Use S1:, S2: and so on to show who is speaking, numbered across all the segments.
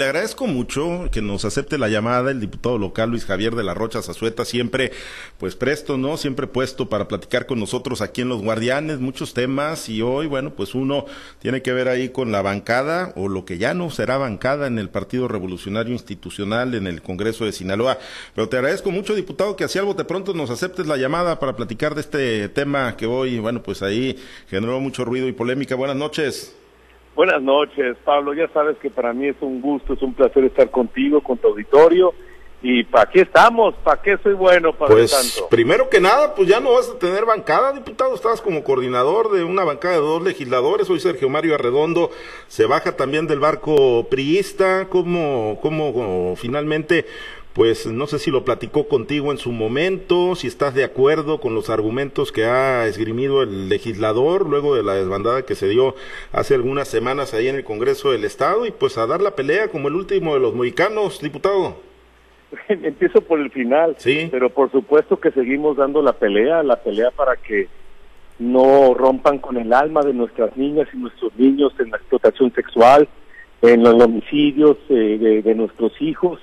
S1: Le agradezco mucho que nos acepte la llamada el diputado local Luis Javier de la Rocha Zazueta, siempre pues presto, ¿no? Siempre puesto para platicar con nosotros aquí en Los Guardianes, muchos temas y hoy, bueno, pues uno tiene que ver ahí con la bancada o lo que ya no será bancada en el Partido Revolucionario Institucional en el Congreso de Sinaloa. Pero te agradezco mucho, diputado, que así algo de pronto nos aceptes la llamada para platicar de este tema que hoy, bueno, pues ahí generó mucho ruido y polémica. Buenas noches.
S2: Buenas noches, Pablo. Ya sabes que para mí es un gusto, es un placer estar contigo, con tu auditorio. ¿Y para qué estamos? ¿Para qué soy bueno, para
S1: Pues
S2: tanto?
S1: primero que nada, pues ya no vas a tener bancada, diputado. Estabas como coordinador de una bancada de dos legisladores. Hoy Sergio Mario Arredondo se baja también del barco priista. ¿Cómo, cómo finalmente pues no sé si lo platicó contigo en su momento, si estás de acuerdo con los argumentos que ha esgrimido el legislador luego de la desbandada que se dio hace algunas semanas ahí en el Congreso del Estado y pues a dar la pelea como el último de los mohicanos, diputado.
S2: Empiezo por el final,
S1: Sí.
S2: pero por supuesto que seguimos dando la pelea, la pelea para que no rompan con el alma de nuestras niñas y nuestros niños en la explotación sexual, en los homicidios eh, de, de nuestros hijos,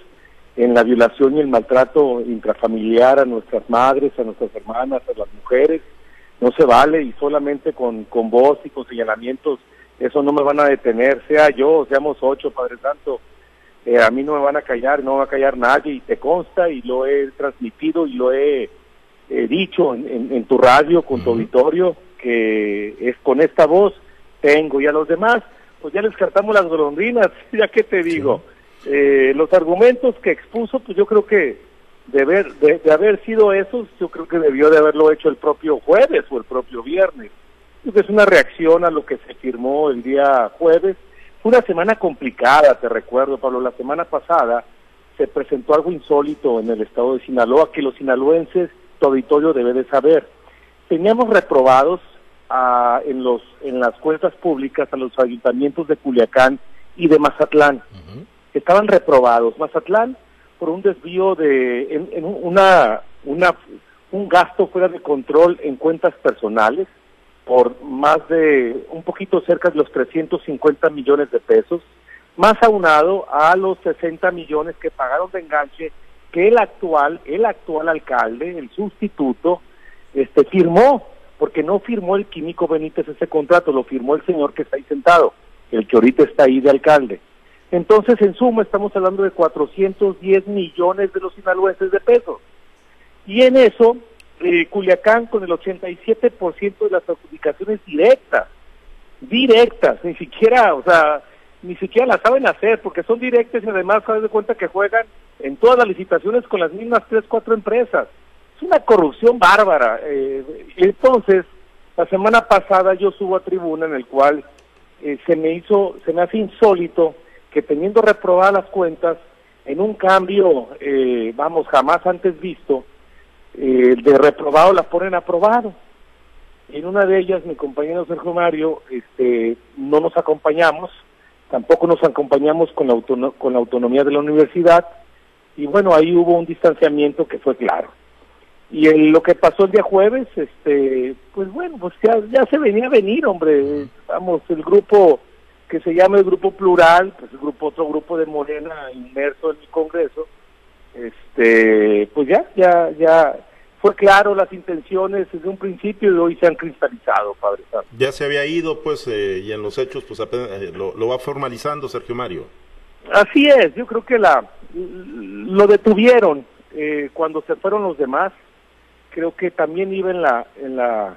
S2: en la violación y el maltrato intrafamiliar a nuestras madres, a nuestras hermanas, a las mujeres. No se vale y solamente con, con voz y con señalamientos eso no me van a detener, sea yo, seamos ocho, Padre Santo. Eh, a mí no me van a callar, no va a callar nadie y te consta y lo he transmitido y lo he eh, dicho en, en- en tu radio con tu auditorio que es con esta voz tengo y a los demás pues ya les cartamos las golondrinas, ya que te digo, Eh, los argumentos que expuso pues yo creo que de haber, de, de haber sido esos, yo creo que debió de haberlo hecho el propio jueves o el propio viernes. Creo que es una reacción a lo que se firmó el día jueves. Fue una semana complicada, te recuerdo, Pablo. La semana pasada se presentó algo insólito en el estado de Sinaloa que los sinaloenses, tu auditorio debe de saber. Teníamos reprobados ah, en, los, en las cuentas públicas a los ayuntamientos de Culiacán y de Mazatlán estaban reprobados. Mazatlán por un desvío de en, en una, una un gasto fuera de control en cuentas personales por más de un poquito cerca de los 350 millones de pesos, más aunado a los 60 millones que pagaron de enganche que el actual el actual alcalde, el sustituto, este firmó porque no firmó el químico Benítez ese contrato, lo firmó el señor que está ahí sentado, el que ahorita está ahí de alcalde. Entonces, en suma, estamos hablando de 410 millones de los sinaloenses de pesos. Y en eso, eh, Culiacán con el 87% de las adjudicaciones directas, directas, ni siquiera, o sea, ni siquiera las saben hacer, porque son directas y además sabes de cuenta que juegan en todas las licitaciones con las mismas tres, cuatro empresas. Es una corrupción bárbara. eh, entonces, la semana pasada yo subo a tribuna en el cual eh, se me hizo, se me hace insólito que teniendo reprobadas las cuentas, en un cambio, eh, vamos, jamás antes visto, eh, de reprobado las ponen aprobado. En una de ellas, mi compañero Sergio Mario, este, no nos acompañamos, tampoco nos acompañamos con la, con la autonomía de la universidad, y bueno, ahí hubo un distanciamiento que fue claro. Y el- lo que pasó el día jueves, este, pues bueno, pues ya, ya se venía a venir, hombre. Vamos, el grupo que se llama el Grupo Plural, pues el grupo, otro grupo de Morena inmerso en el Congreso, este, pues ya, ya, ya fue claro las intenciones desde un principio y hoy se han cristalizado, Padre Santo.
S1: Ya se había ido, pues, eh, y en los hechos, pues apenas, eh, lo, lo va formalizando Sergio Mario.
S2: Así es, yo creo que la lo detuvieron eh, cuando se fueron los demás. Creo que también iba en la en la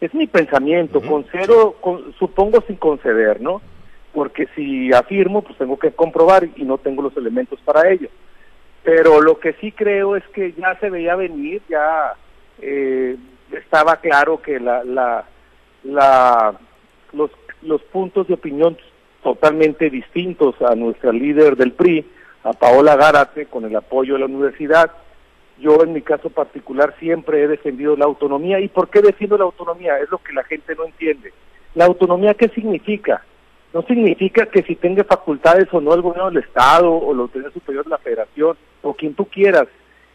S2: es mi pensamiento,
S1: Ujú,
S2: con cero, con- supongo sin conceder, ¿no? Porque si afirmo, pues tengo que comprobar y no tengo los elementos para ello. Pero lo que sí creo es que ya se veía venir, ya eh, estaba claro que la, la, la, los, los puntos de opinión totalmente distintos a nuestra líder del PRI, a Paola Gárate, con el apoyo de la universidad. Yo en mi caso particular siempre he defendido la autonomía. ¿Y por qué defiendo la autonomía? Es lo que la gente no entiende. ¿La autonomía qué significa? No significa que si tenga facultades o no el gobierno del Estado o la autoridad superior de la Federación o quien tú quieras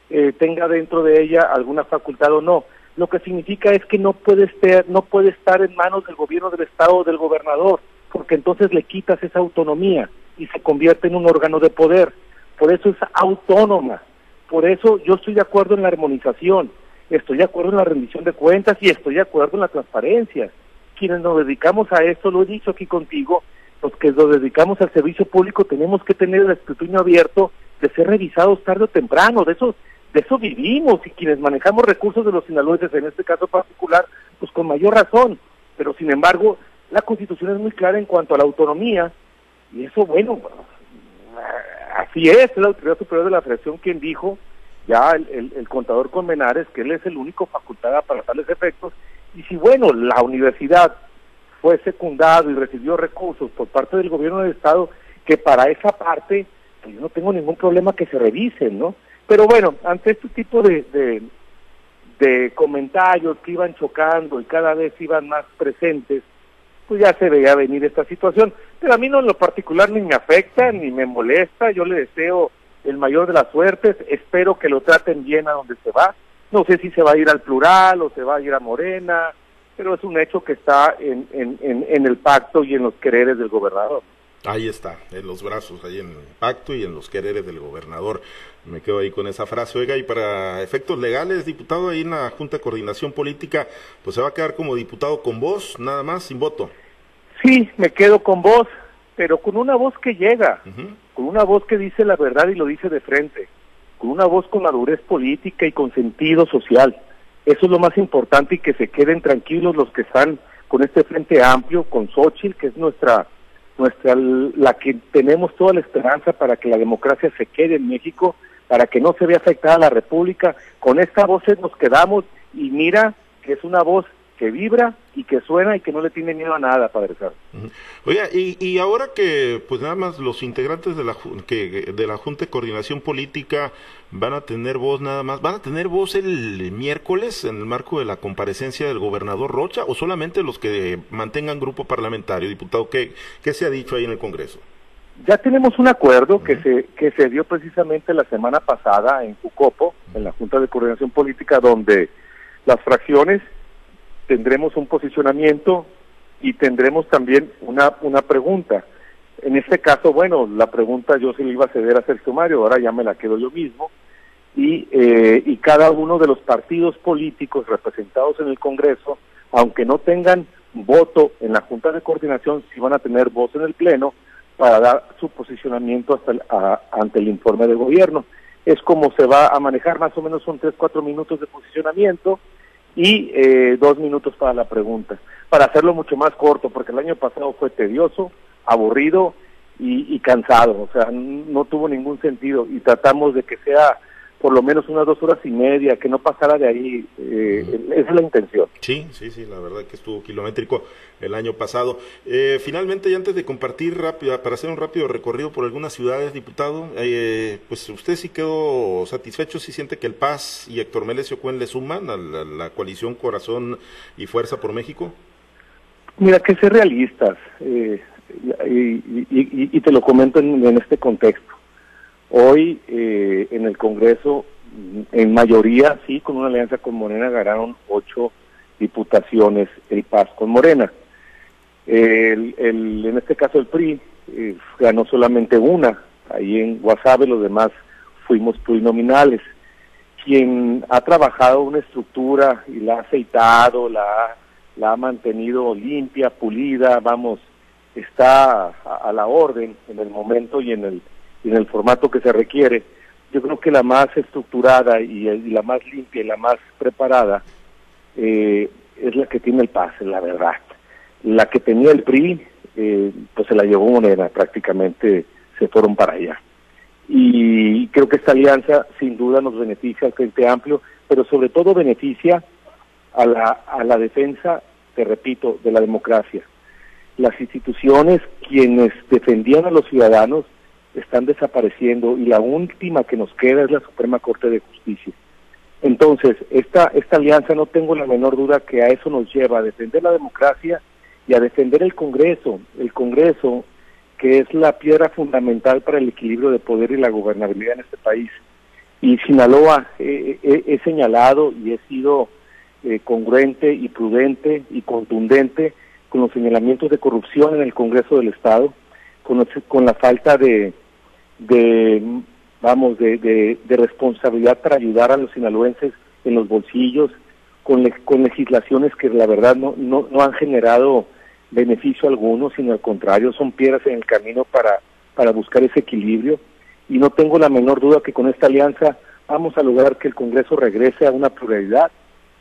S2: eh, tenga dentro de ella alguna facultad o no. Lo que significa es que no puede estar, no puede estar en manos del gobierno del Estado o del gobernador, porque entonces le quitas esa autonomía. y se convierte en un órgano de poder. Por eso es autónoma. Por eso yo estoy de acuerdo en la armonización, estoy de acuerdo en la rendición de cuentas y estoy de acuerdo en la transparencia. Quienes nos dedicamos a esto, lo he dicho aquí contigo, los que nos dedicamos al servicio público tenemos que tener el escrutinio abierto de ser revisados tarde o temprano, de eso, de eso vivimos y quienes manejamos recursos de los sinaloenses en este caso particular, pues con mayor razón, pero sin embargo la constitución es muy clara en cuanto a la autonomía y eso bueno, así es, es la autoridad superior de la federación quien dijo ya el, el, contador Conmenares que él es el único facultado para tales efectos y si bueno, la universidad fue secundado y recibió recursos por parte del gobierno del estado que para esa parte pues yo no tengo ningún problema que se revisen, ¿no? Pero bueno, ante este tipo de, de, de comentarios que iban chocando y cada vez iban más presentes, pues ya se veía venir esta situación. Pero a mí no en lo particular ni me afecta ni me molesta, yo le deseo el mayor de las suertes, espero que lo traten bien a donde se va. No sé si se va a ir al plural o se va a ir a Morena, pero es un hecho que está en, en, en, el pacto y en los quereres del gobernador.
S1: Ahí está, en los brazos, ahí en el pacto y en los quereres del gobernador. Me quedo ahí con esa frase. Oiga, y para efectos legales, diputado, ahí en la Junta de Coordinación Política, pues se va a quedar como diputado con voz, nada más, sin voto.
S2: Sí, me quedo con voz, pero con una voz que llega, con una voz que dice la verdad y lo dice de frente, con una voz con madurez política y con sentido social. Eso es lo más importante y que se queden tranquilos los que están con este frente amplio, con Xochitl, que es nuestra nuestra la que tenemos toda la esperanza para que la democracia se quede en México, para que no se vea afectada la República. Con esta voz nos quedamos y mira que es una voz que vibra y que suena y que no le tiene miedo a nada, Padre Carlos.
S1: Oiga, y, y ahora que pues nada más los integrantes de la, que, de la Junta de Coordinación Política van a tener voz nada más, ¿van a tener voz el miércoles en el marco de la comparecencia del gobernador Rocha o solamente los que mantengan grupo parlamentario, diputado? ¿Qué, qué se ha dicho ahí en el Congreso?
S2: Ya tenemos un acuerdo que se que se dio precisamente la semana pasada en Cucopo, en la Junta de Coordinación Política, donde las fracciones tendremos un posicionamiento y tendremos también una, una pregunta. En este caso, bueno, la pregunta yo se le iba a ceder a Sergio Mario, ahora ya me la quedo yo mismo, y, eh, y cada uno de los partidos políticos representados en el Congreso, aunque no tengan voto en la Junta de Coordinación, sí van a tener voz en el Pleno para dar su posicionamiento hasta ante el informe de gobierno. Es como se va a manejar, más o menos son tres, cuatro minutos de posicionamiento, y eh, dos minutos para la pregunta, para hacerlo mucho más corto, porque el año pasado fue tedioso, aburrido y, y cansado, o sea, no tuvo ningún sentido y tratamos de que sea por lo menos unas dos horas y media, que no pasara de ahí. Eh, esa es la intención.
S1: Sí, sí, sí, la verdad que estuvo kilométrico el año pasado. Eh, finalmente, y antes de compartir rápido, para hacer un rápido recorrido por algunas ciudades, diputado, eh, pues usted sí quedó satisfecho, si siente que el Paz y Héctor Melesio Cuen le suman a la, coalición Corazón y Fuerza por México.
S2: Mira, que ser realistas, y, y, te lo comento en este contexto Hoy eh, en el Congreso, en mayoría, sí, con una alianza con Morena, ganaron ocho diputaciones el Paz con Morena. El, el, en este caso el PRI eh, ganó solamente una, ahí en Guasave los demás fuimos plurinominales. Quien ha trabajado una estructura y la ha aceitado, la, la ha mantenido limpia, pulida, vamos, está a la orden en el momento y en el en el formato que se requiere. Yo creo que la más estructurada y, la más limpia y la más preparada eh, es la que tiene el PAS, la verdad. La que tenía el PRI, eh, pues se la llevó Moneda, prácticamente se fueron para allá. Y creo que esta alianza sin duda nos beneficia al Frente Amplio, pero sobre todo beneficia a la, a la defensa, te repito, de la democracia. Las instituciones, quienes defendían a los ciudadanos, están desapareciendo y la última que nos queda es la Suprema Corte de Justicia. Entonces, esta, esta alianza no tengo la menor duda que a eso nos lleva, a defender la democracia y a defender el Congreso, el Congreso que es la piedra fundamental para el equilibrio de poder y la gobernabilidad en este país. Y Sinaloa he señalado y he sido eh, congruente y prudente y contundente con los señalamientos de corrupción en el Congreso del Estado con, la falta de, de vamos, de, de, responsabilidad para ayudar a los sinaloenses en los bolsillos, con, con legislaciones que la verdad no, no, no han generado beneficio alguno, sino al contrario, son piedras en el camino para, para buscar ese equilibrio. Y no tengo la menor duda que con esta alianza vamos a lograr que el Congreso regrese a una pluralidad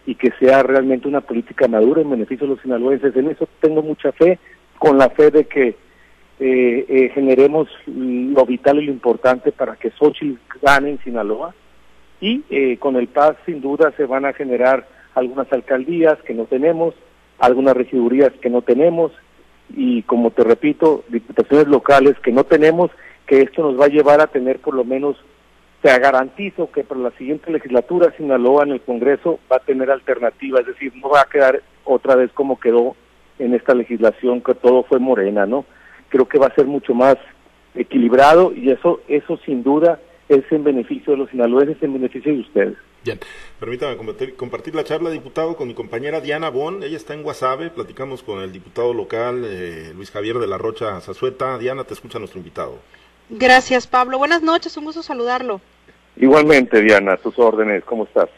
S2: y que sea realmente una política madura en beneficio de los sinaloenses. En eso tengo mucha fe, con la fe de que eh, eh, generemos lo vital y lo importante para que Xochitl gane en Sinaloa y eh, con el PAS sin duda se van a generar algunas alcaldías que no tenemos, algunas regidurías que no tenemos y como te repito, diputaciones locales que no tenemos, que esto nos va a llevar a tener por lo menos te garantizo que para la siguiente legislatura Sinaloa en el Congreso va a tener alternativa, es decir, no va a quedar otra vez como quedó en esta legislación que todo fue morena, ¿no? Creo que va a ser mucho más equilibrado y eso eso sin duda es en beneficio de los sinaloenses, en beneficio de ustedes.
S1: Bien, permítame compartir, la charla, diputado, con mi compañera Diana Bon. Ella está en Guasave. Platicamos con el diputado local eh, Luis Javier de la Rocha Zazueta. Diana, te escucha nuestro invitado.
S3: Gracias, Pablo. Buenas noches, un gusto saludarlo.
S2: Igualmente, Diana, tus órdenes, ¿cómo estás?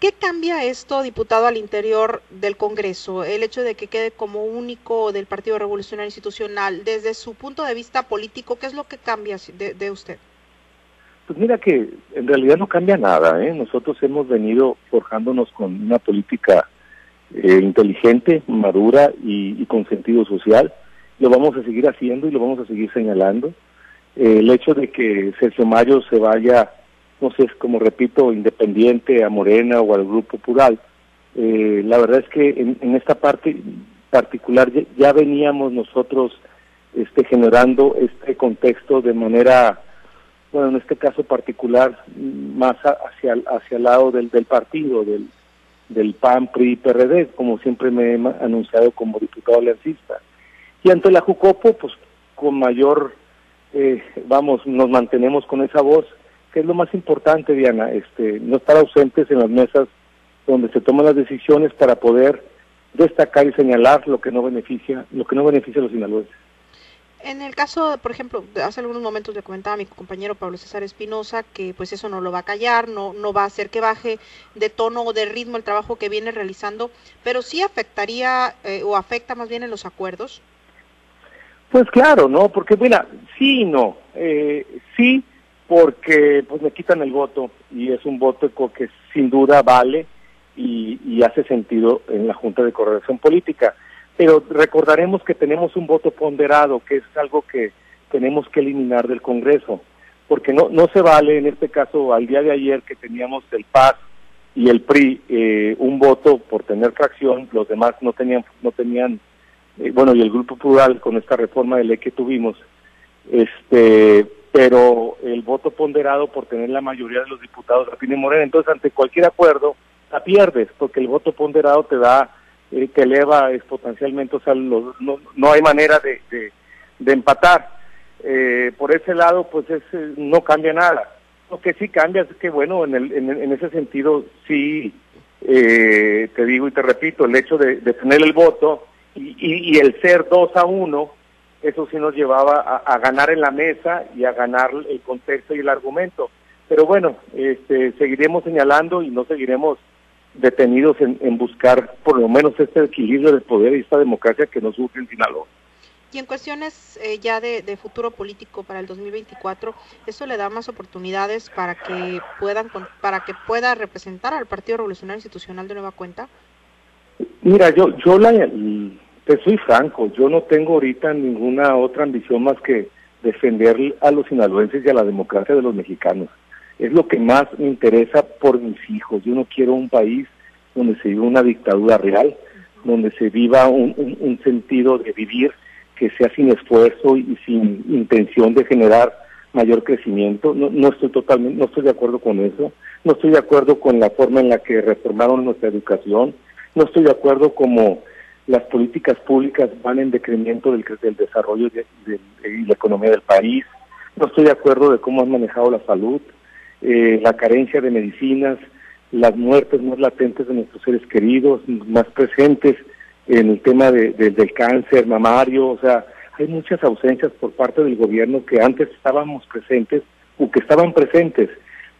S3: ¿Qué cambia esto, diputado, al interior del Congreso? El hecho de que quede como único del Partido Revolucionario Institucional, desde su punto de vista político, ¿qué es lo que cambia de, usted?
S2: Pues mira que en realidad no cambia nada. ¿eh? Nosotros hemos venido forjándonos con una política eh, inteligente, madura y, con sentido social. Lo vamos a seguir haciendo y lo vamos a seguir señalando. El hecho de que Sergio Mayo se vaya no sé, como repito, independiente a Morena o al Grupo Plural. Eh, la verdad es que en, esta parte particular ya, veníamos nosotros este, generando este contexto de manera, bueno, en este caso particular, más hacia, hacia el lado del, del partido, del, del PAN, PRI, PRD, como siempre me he anunciado como diputado aliancista. Y ante la JUCOPO, pues con mayor, eh, vamos, nos mantenemos con esa voz que es lo más importante, Diana, este, no estar ausentes en las mesas donde se toman las decisiones para poder destacar y señalar lo que no beneficia, lo que no beneficia a los sinaloenses.
S3: En el caso, por ejemplo, hace algunos momentos le comentaba a mi compañero Pablo César Espinosa que pues eso no lo va a callar, no, no va a hacer que baje de tono o de ritmo el trabajo que viene realizando, pero sí afectaría eh, o afecta más bien en los acuerdos.
S2: Pues claro, ¿no? Porque, mira, sí y no. Eh, sí, porque pues me quitan el voto y es un voto que sin duda vale y, hace sentido en la Junta de Coordinación Política. Pero recordaremos que tenemos un voto ponderado, que es algo que tenemos que eliminar del Congreso, porque no, no se vale en este caso al día de ayer que teníamos el PAS y el PRI eh, un voto por tener fracción, los demás no tenían, no tenían, eh, bueno, y el Grupo Plural con esta reforma de ley que tuvimos, este pero el voto ponderado por tener la mayoría de los diputados la tiene Morena. Entonces, ante cualquier acuerdo, la pierdes, porque el voto ponderado te da, eh, te eleva exponencialmente, o sea, no, no, hay manera de, de, empatar. Eh, por ese lado, pues es, eh, no cambia nada. Lo que sí cambia es que, bueno, en, el, en, ese sentido, sí, te digo y te repito, el hecho de, tener el voto y, y, y el ser dos a uno, eso sí nos llevaba a, ganar en la mesa y a ganar el contexto y el argumento. Pero bueno, este, seguiremos señalando y no seguiremos detenidos en, buscar por lo menos este equilibrio de poder y esta democracia que nos surge en Sinaloa.
S3: Y en cuestiones eh, ya de, futuro político para el 2024, ¿eso le da más oportunidades para que puedan para que pueda representar al Partido Revolucionario Institucional de nueva cuenta?
S2: Mira, yo yo la, soy franco, yo no tengo ahorita ninguna otra ambición más que defender a los sinaloenses y a la democracia de los mexicanos. Es lo que más me interesa por mis hijos. Yo no quiero un país donde se viva una dictadura real, donde se viva un, sentido de vivir que sea sin esfuerzo y sin intención de generar mayor crecimiento. No, no estoy totalmente, no estoy de acuerdo con eso. No estoy de acuerdo con la forma en la que reformaron nuestra educación. No estoy de acuerdo como las políticas públicas van en decremento del, del desarrollo de, y la economía del país. No estoy de acuerdo de cómo han manejado la salud, eh, la carencia de medicinas, las muertes más latentes de nuestros seres queridos, más presentes en el tema de, del cáncer mamario. O sea, hay muchas ausencias por parte del gobierno que antes estábamos presentes o que estaban presentes.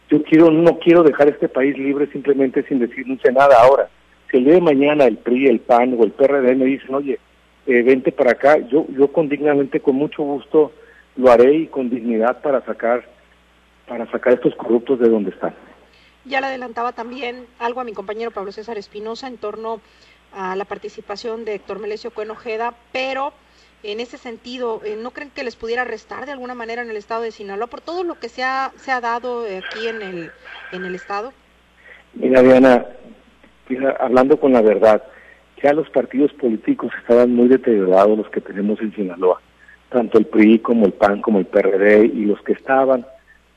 S2: Yo quiero, no quiero dejar este país libre simplemente sin decirse nada ahora. Si el día de mañana el PRI, el PAN o el PRD me dicen, oye, eh, vente para acá, yo, yo con dignamente, con mucho gusto lo haré y con dignidad para sacar, para sacar estos corruptos de donde están.
S3: Ya le adelantaba también algo a mi compañero Pablo César Espinosa en torno a la participación de Héctor Melesio Cuenojeda, pero en ese sentido, eh, ¿no creen que les pudiera restar de alguna manera en el estado de Sinaloa por todo lo que se ha, se ha dado aquí en el, en el estado?
S2: Mira, Diana, hablando con la verdad, ya los partidos políticos estaban muy deteriorados los que tenemos en Sinaloa, tanto el PRI como el PAN como el PRD y los que estaban,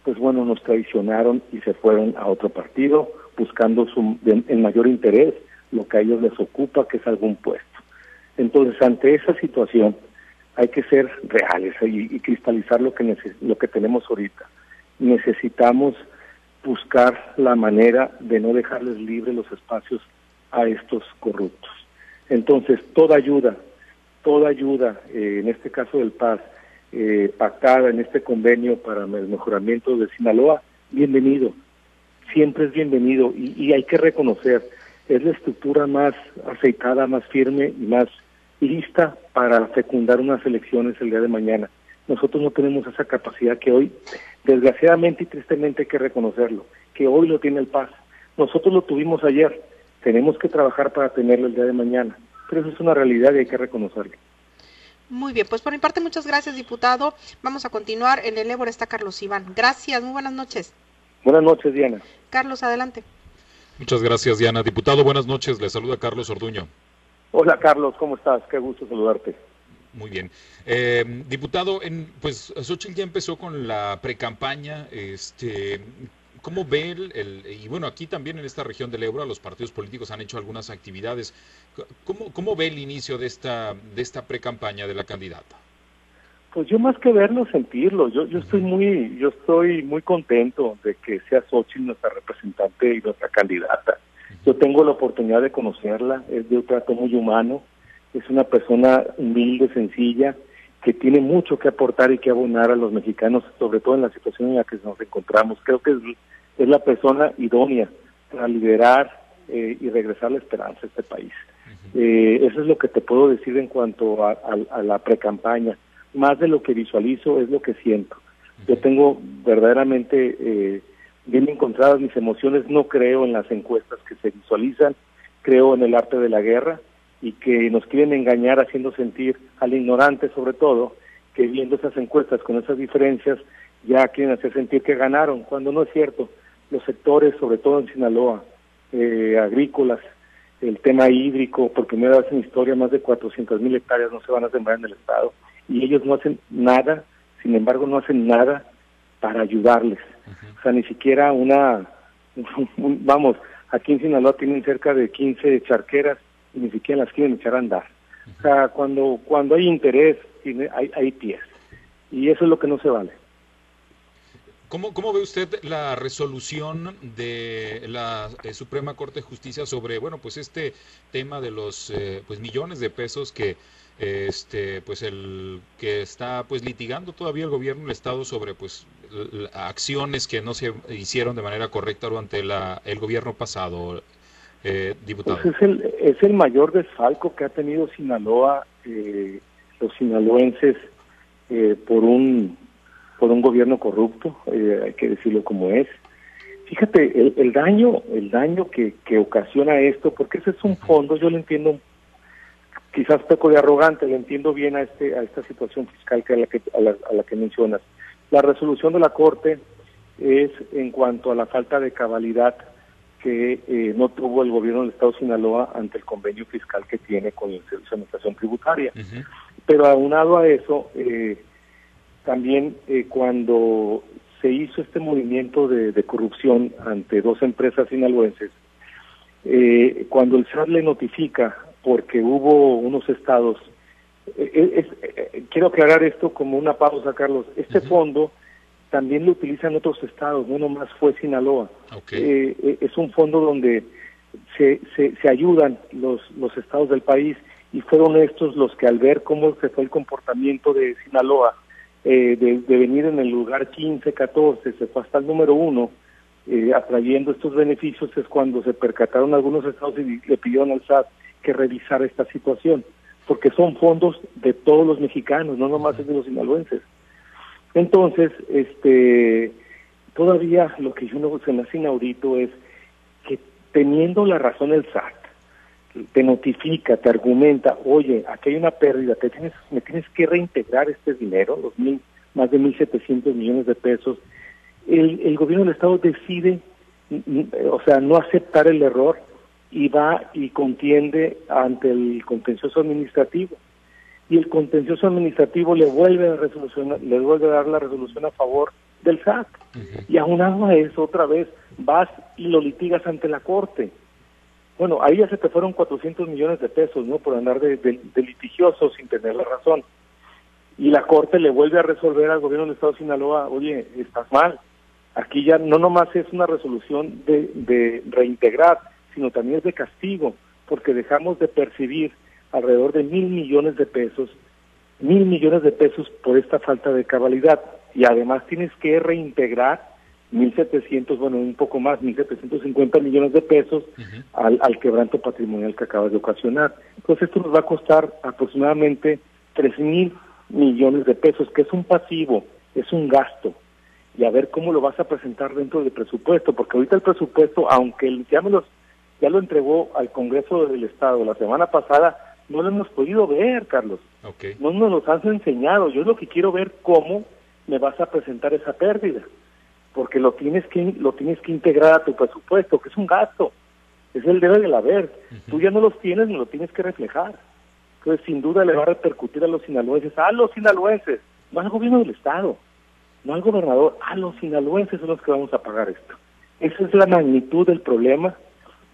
S2: pues bueno, nos traicionaron y se fueron a otro partido buscando su, en mayor interés lo que a ellos les ocupa, que es algún puesto. Entonces, ante esa situación, hay que ser reales y, cristalizar lo que, lo que tenemos ahorita. Necesitamos buscar la manera de no dejarles libres los espacios a estos corruptos. Entonces, toda ayuda, toda ayuda, eh, en este caso del Paz, eh, pactada en este convenio para el mejoramiento de Sinaloa, bienvenido. Siempre es bienvenido y, y hay que reconocer, es la estructura más aceitada, más firme y más lista para fecundar unas elecciones el día de mañana. Nosotros no tenemos esa capacidad que hoy, desgraciadamente y tristemente hay que reconocerlo, que hoy lo tiene el Paz. Nosotros lo tuvimos ayer, tenemos que trabajar para tenerlo el día de mañana, pero eso es una realidad y hay que reconocerlo.
S3: Muy bien, pues por mi parte muchas gracias, diputado. Vamos a continuar. En el Ébora está Carlos Iván. Gracias, muy buenas noches.
S2: Buenas noches, Diana.
S3: Carlos, adelante.
S4: Muchas gracias, Diana. Diputado, buenas noches. Le saluda Carlos Orduño.
S2: Hola Carlos, ¿cómo estás? Qué gusto saludarte.
S4: Muy bien. Eh, diputado, en, pues Xochitl ya empezó con la precampaña. Este, ¿Cómo ve el, y bueno, aquí también en esta región del Ebro los partidos políticos han hecho algunas actividades. ¿Cómo, cómo ve el inicio de esta, de esta precampaña de la candidata?
S2: Pues yo más que verlo, sentirlo. Yo, yo estoy muy, yo estoy muy contento de que sea Xochitl nuestra representante y nuestra candidata. Yo tengo la oportunidad de conocerla, es de un trato muy humano, es una persona humilde, sencilla, que tiene mucho que aportar y que abonar a los mexicanos, sobre todo en la situación en la que nos encontramos. Creo que es, la persona idónea para liberar eh, y regresar la esperanza a este país. eh, eso es lo que te puedo decir en cuanto a, a la precampaña. Más de lo que visualizo es lo que siento. Yo tengo verdaderamente eh, bien encontradas mis emociones, no creo en las encuestas que se visualizan, creo en el arte de la guerra y que nos quieren engañar haciendo sentir al ignorante sobre todo que viendo esas encuestas con esas diferencias ya quieren hacer sentir que ganaron, cuando no es cierto. Los sectores, sobre todo en Sinaloa, eh, agrícolas, el tema hídrico, por primera vez en historia más de 400 mil hectáreas no se van a sembrar en el Estado y ellos no hacen nada, sin embargo no hacen nada para ayudarles. O sea, ni siquiera una, vamos, aquí en Sinaloa tienen cerca de 15 charqueras y ni siquiera las quieren echar a andar. O sea, cuando, cuando hay interés, hay, hay pies. Y eso es lo que no se vale.
S4: ¿Cómo, ¿Cómo, ve usted la resolución de la eh, Suprema Corte de Justicia sobre, bueno, pues este tema de los eh, pues millones de pesos que este pues el que está pues litigando todavía el gobierno del estado sobre pues acciones que no se hicieron de manera correcta durante la, el gobierno pasado eh, diputado.
S2: Pues es el es el mayor desfalco que ha tenido Sinaloa eh, los sinaloenses eh, por un por un gobierno corrupto eh, hay que decirlo como es. Fíjate el, el daño el daño que, que ocasiona esto porque ese es un fondo yo lo entiendo quizás poco de arrogante, le entiendo bien a este a esta situación fiscal que a la que a la, que mencionas. La resolución de la Corte es en cuanto a la falta de cabalidad que eh, no tuvo el gobierno del Estado de Sinaloa ante el convenio fiscal que tiene con el Servicio de Administración Tributaria. Pero aunado a eso, eh, también eh, cuando se hizo este movimiento de, de corrupción ante dos empresas sinaloenses, eh, cuando el SAT le notifica porque hubo unos estados. Eh, eh, eh, quiero aclarar esto como una pausa, Carlos. Este fondo también lo utilizan otros estados, no nomás fue Sinaloa. es un fondo donde se, se, ayudan los, los estados del país y fueron estos los que al ver cómo se fue el comportamiento de Sinaloa, eh, de, venir en el lugar 15, 14, se fue hasta el número uno, eh, atrayendo estos beneficios, es cuando se percataron algunos estados y le pidieron al SAT que revisara esta situación, porque son fondos de todos los mexicanos, no nomás es de los sinaloenses. Entonces, este, todavía lo que yo no se me hace inaudito es que teniendo la razón el SAT, te notifica, te argumenta, oye, aquí hay una pérdida, te tienes, me tienes que reintegrar este dinero, los mil, más de 1.700 millones de pesos, el, el gobierno del Estado decide, o sea, no aceptar el error y va y contiende ante el contencioso administrativo. Y el contencioso administrativo le vuelve a resolución, le vuelve a dar la resolución a favor del SAT. Y aunado a eso, otra vez, vas y lo litigas ante la Corte. Bueno, ahí ya se te fueron 400 millones de pesos, ¿no? Por andar de, litigioso sin tener la razón. Y la Corte le vuelve a resolver al gobierno del Estado de Sinaloa, oye, estás mal. Aquí ya no nomás es una resolución de, de reintegrar, sino también es de castigo, porque dejamos de percibir alrededor de mil millones de pesos, mil millones de pesos por esta falta de cabalidad. Y además tienes que reintegrar 1.700, bueno, un poco más, 1.750 millones de pesos al, al quebranto patrimonial que acabas de ocasionar. Entonces esto nos va a costar aproximadamente 3.000 millones de pesos, que es un pasivo, es un gasto. Y a ver cómo lo vas a presentar dentro del presupuesto, porque ahorita el presupuesto, aunque ya, me los, ya lo entregó al Congreso del Estado la semana pasada, no lo hemos podido ver, Carlos. No nos lo has enseñado. Yo lo que quiero ver cómo me vas a presentar esa pérdida porque lo tienes que lo tienes que integrar a tu presupuesto, que es un gasto, es el debe del haber. Tú ya no los tienes ni lo tienes que reflejar. Entonces, sin duda le va a repercutir a los sinaloenses, a los sinaloenses, no al gobierno del Estado, no al gobernador, a los sinaloenses son los que vamos a pagar esto. Esa es la magnitud del problema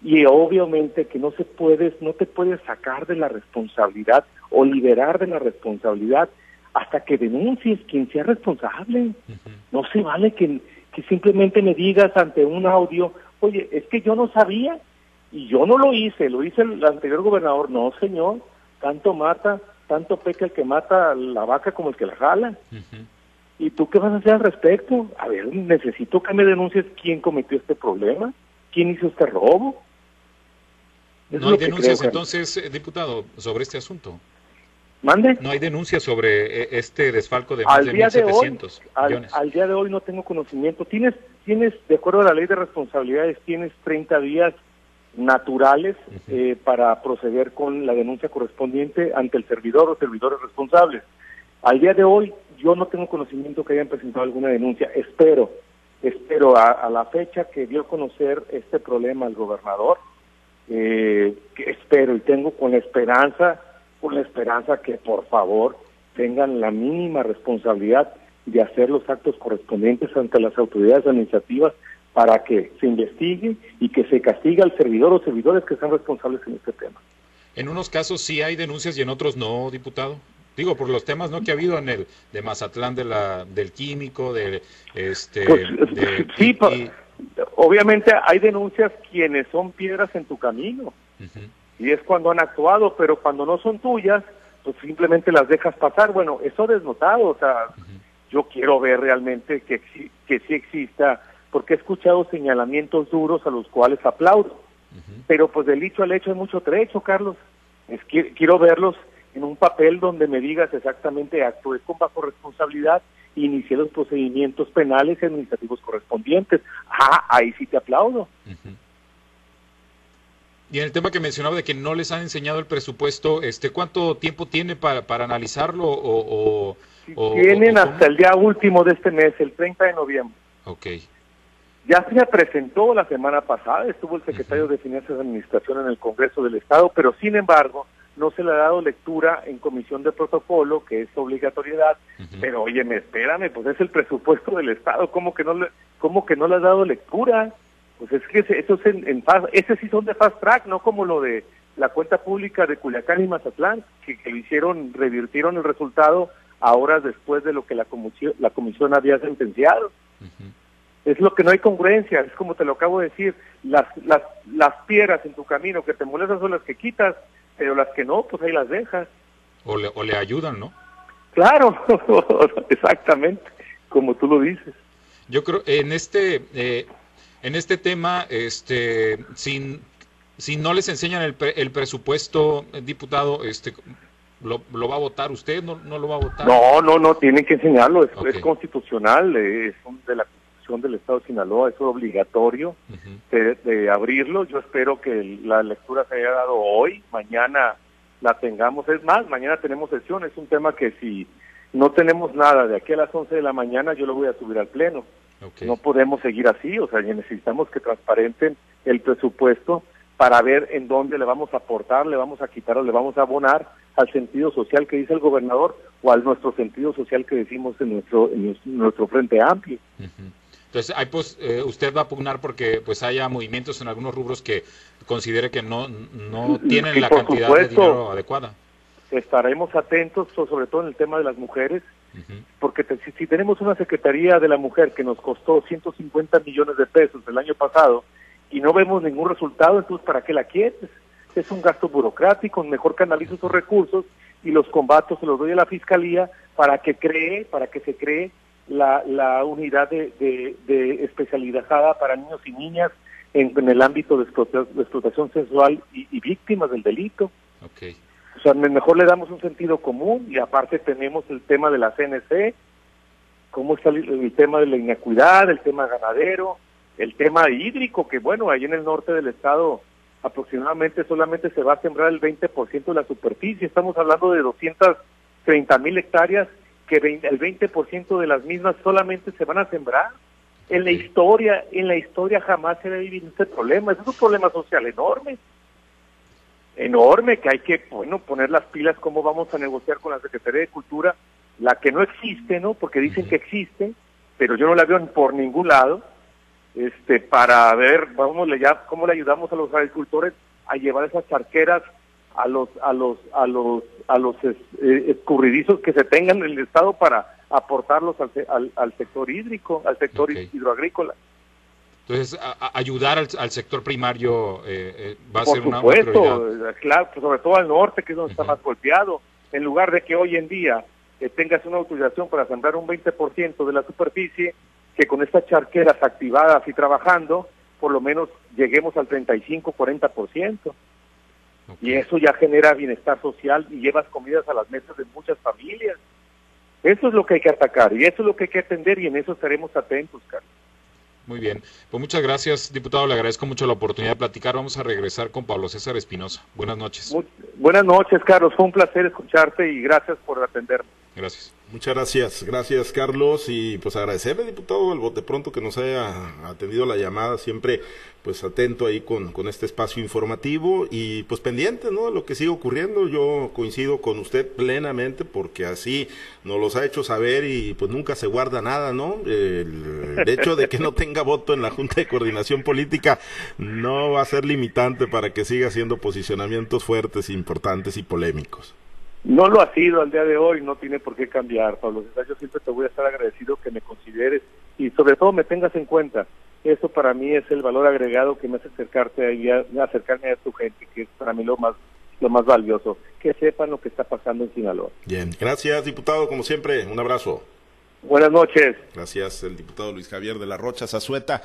S2: y obviamente que no se puedes, no te puedes sacar de la responsabilidad o liberar de la responsabilidad hasta que denuncies quien sea responsable. No se vale que que simplemente me digas ante un audio, oye, es que yo no sabía y yo no lo hice, lo hice el anterior gobernador. No, señor, tanto mata, tanto peca el que mata a la vaca como el que la jala. ¿Y tú qué vas a hacer al respecto? A ver, necesito que me denuncies quién cometió este problema, quién hizo este robo.
S4: No hay denuncias entonces, eh, diputado, sobre este asunto.
S2: ¿Mande?
S4: No hay denuncia sobre eh, este desfalco de más de 1.700
S2: millones. Al, día de hoy no tengo conocimiento. Tienes, tienes, de acuerdo a la ley de responsabilidades, tienes 30 días naturales eh, para proceder con la denuncia correspondiente ante el servidor o servidores responsables. Al día de hoy yo no tengo conocimiento que hayan presentado alguna denuncia. Espero, espero a, la fecha que dio a conocer este problema al gobernador, eh, espero y tengo con la esperanza con la esperanza que por favor tengan la mínima responsabilidad de hacer los actos correspondientes ante las autoridades administrativas para que se investigue y que se castigue al servidor o servidores que sean responsables en este tema.
S4: En unos casos sí hay denuncias y en otros no, diputado. Digo, por los temas no que ha habido en el de Mazatlán de la del químico, de este pues,
S2: sí, obviamente hay denuncias quienes son piedras en tu camino. Y es cuando han actuado, pero cuando no son tuyas, pues simplemente las dejas pasar. Bueno, eso desnotado, o sea, yo quiero ver realmente que, que sí exista, porque he escuchado señalamientos duros a los cuales aplaudo, pero pues del dicho al hecho hay mucho trecho, Carlos. Es, quiero verlos en un papel donde me digas exactamente actué con bajo responsabilidad inicié los procedimientos penales y administrativos correspondientes. Ah, ahí sí te aplaudo.
S4: Y en el tema que mencionaba de que no les han enseñado el presupuesto, este, ¿cuánto tiempo tiene para, para analizarlo? O,
S2: Tienen hasta el día último de este mes, el 30 de noviembre.
S4: Ok.
S2: Ya se presentó la semana pasada, estuvo el secretario de Finanzas de Administración en el Congreso del Estado, pero sin embargo no se le ha dado lectura en comisión de protocolo, que es obligatoriedad, pero oye, espérame, pues es el presupuesto del Estado, ¿cómo que no le, cómo que no le ha dado lectura? Pues es que esos en, en ese sí son de fast track, no como lo de la cuenta pública de Culiacán y Mazatlán, que, que hicieron, revirtieron el resultado a horas después de lo que la comisión, la comisión había sentenciado. Es lo que no hay congruencia, es como te lo acabo de decir, las, las, las piedras en tu camino que te molestan son las que quitas, pero las que no, pues ahí las dejas.
S4: O le, o le ayudan, ¿no?
S2: Claro, exactamente, como tú lo dices.
S4: Yo creo, en este, eh, en este tema, este, sin, si no les enseñan el, el presupuesto, diputado, este, ¿lo, ¿lo, va a votar usted? ¿No, ¿No lo va a votar?
S2: No, no, no, tienen que enseñarlo, es, okay. es constitucional, es de la Del Estado de Sinaloa, es obligatorio uh -huh. de, de, abrirlo. Yo espero que la lectura se haya dado hoy, mañana la tengamos. Es más, mañana tenemos sesión, es un tema que si no tenemos nada de aquí a las 11 de la mañana, yo lo voy a subir al Pleno. Okay. No podemos seguir así, o sea, necesitamos que transparenten el presupuesto para ver en dónde le vamos a aportar, le vamos a quitar o le vamos a abonar al sentido social que dice el gobernador o al nuestro sentido social que decimos en nuestro en nuestro frente amplio.
S4: Uh -huh. Entonces, hay, pues, eh, usted va a pugnar porque pues haya movimientos en algunos rubros que considere que no no tienen
S2: sí,
S4: la cantidad
S2: supuesto,
S4: de dinero adecuada.
S2: Estaremos atentos, sobre todo en el tema de las mujeres, uh -huh. porque te, si, si, tenemos una Secretaría de la Mujer que nos costó 150 millones de pesos el año pasado y no vemos ningún resultado, entonces ¿para qué la quieres? Es un gasto burocrático, mejor canalizo esos recursos y los combatos se los doy a la Fiscalía para que cree, para que se cree la, la unidad de, de, de especializada para niños y niñas en, en el ámbito de, explotación, de explotación sexual y, y, víctimas del delito.
S4: Okay.
S2: O sea, mejor le damos un sentido común y aparte tenemos el tema de la CNC, cómo está el, el tema de la inacuidad, el tema ganadero, el tema hídrico, que bueno, ahí en el norte del estado aproximadamente solamente se va a sembrar el 20% de la superficie, estamos hablando de 230 mil hectáreas que el 20% de las mismas solamente se van a sembrar. En la historia, en la historia jamás se debe vivir este problema, es un problema social enorme, enorme, que hay que, bueno, poner las pilas cómo vamos a negociar con la Secretaría de Cultura, la que no existe, ¿no? Porque dicen que existe, pero yo no la veo por ningún lado, este, para ver, vamos, ya, cómo le ayudamos a los agricultores a llevar esas charqueras a los a los a los a los es, eh, escurridizos que se tengan en el estado para aportarlos al, al, al sector hídrico, al sector okay. hidroagrícola.
S4: Entonces, a, a ayudar al, al, sector primario eh, eh, va a
S2: Por
S4: ser una,
S2: supuesto,
S4: una prioridad.
S2: claro, pues, sobre todo al norte, que es donde uh -huh. está más golpeado. En lugar de que hoy en día eh, tengas una autorización para sembrar un 20% de la superficie, que con estas charqueras activadas y trabajando, por lo menos lleguemos al 35-40%. Okay. Y eso ya genera bienestar social y llevas comidas a las mesas de muchas familias. Eso es lo que hay que atacar y eso es lo que hay que atender y en eso estaremos atentos, Carlos.
S4: Muy bien, pues muchas gracias, diputado. Le agradezco mucho la oportunidad de platicar. Vamos a regresar con Pablo César Espinosa. Buenas noches.
S2: Muy, buenas noches, Carlos. Fue un placer escucharte y gracias por atenderme.
S4: Gracias.
S1: Muchas gracias, gracias Carlos y pues agradecerle diputado el bote pronto que nos haya atendido la llamada, siempre pues atento ahí con, con este espacio informativo y pues pendiente ¿no? de lo que sigue ocurriendo, yo coincido con usted plenamente porque así nos los ha hecho saber y pues nunca se guarda nada, ¿no? El, el hecho de que no tenga voto en la Junta de Coordinación Política no va a ser limitante para que siga haciendo posicionamientos fuertes, importantes y polémicos.
S2: No lo ha sido al día de hoy, no tiene por qué cambiar, Pablo. Yo siempre te voy a estar agradecido que me consideres y sobre todo me tengas en cuenta. Eso para mí es el valor agregado que me hace acercarte ahí, a, acercarme a tu gente, que es para mí lo más lo más valioso, que sepan lo que está pasando en Sinaloa.
S1: Bien, gracias diputado, como siempre, un abrazo.
S2: Buenas noches.
S1: Gracias, el diputado Luis Javier de la Rocha Zazueta.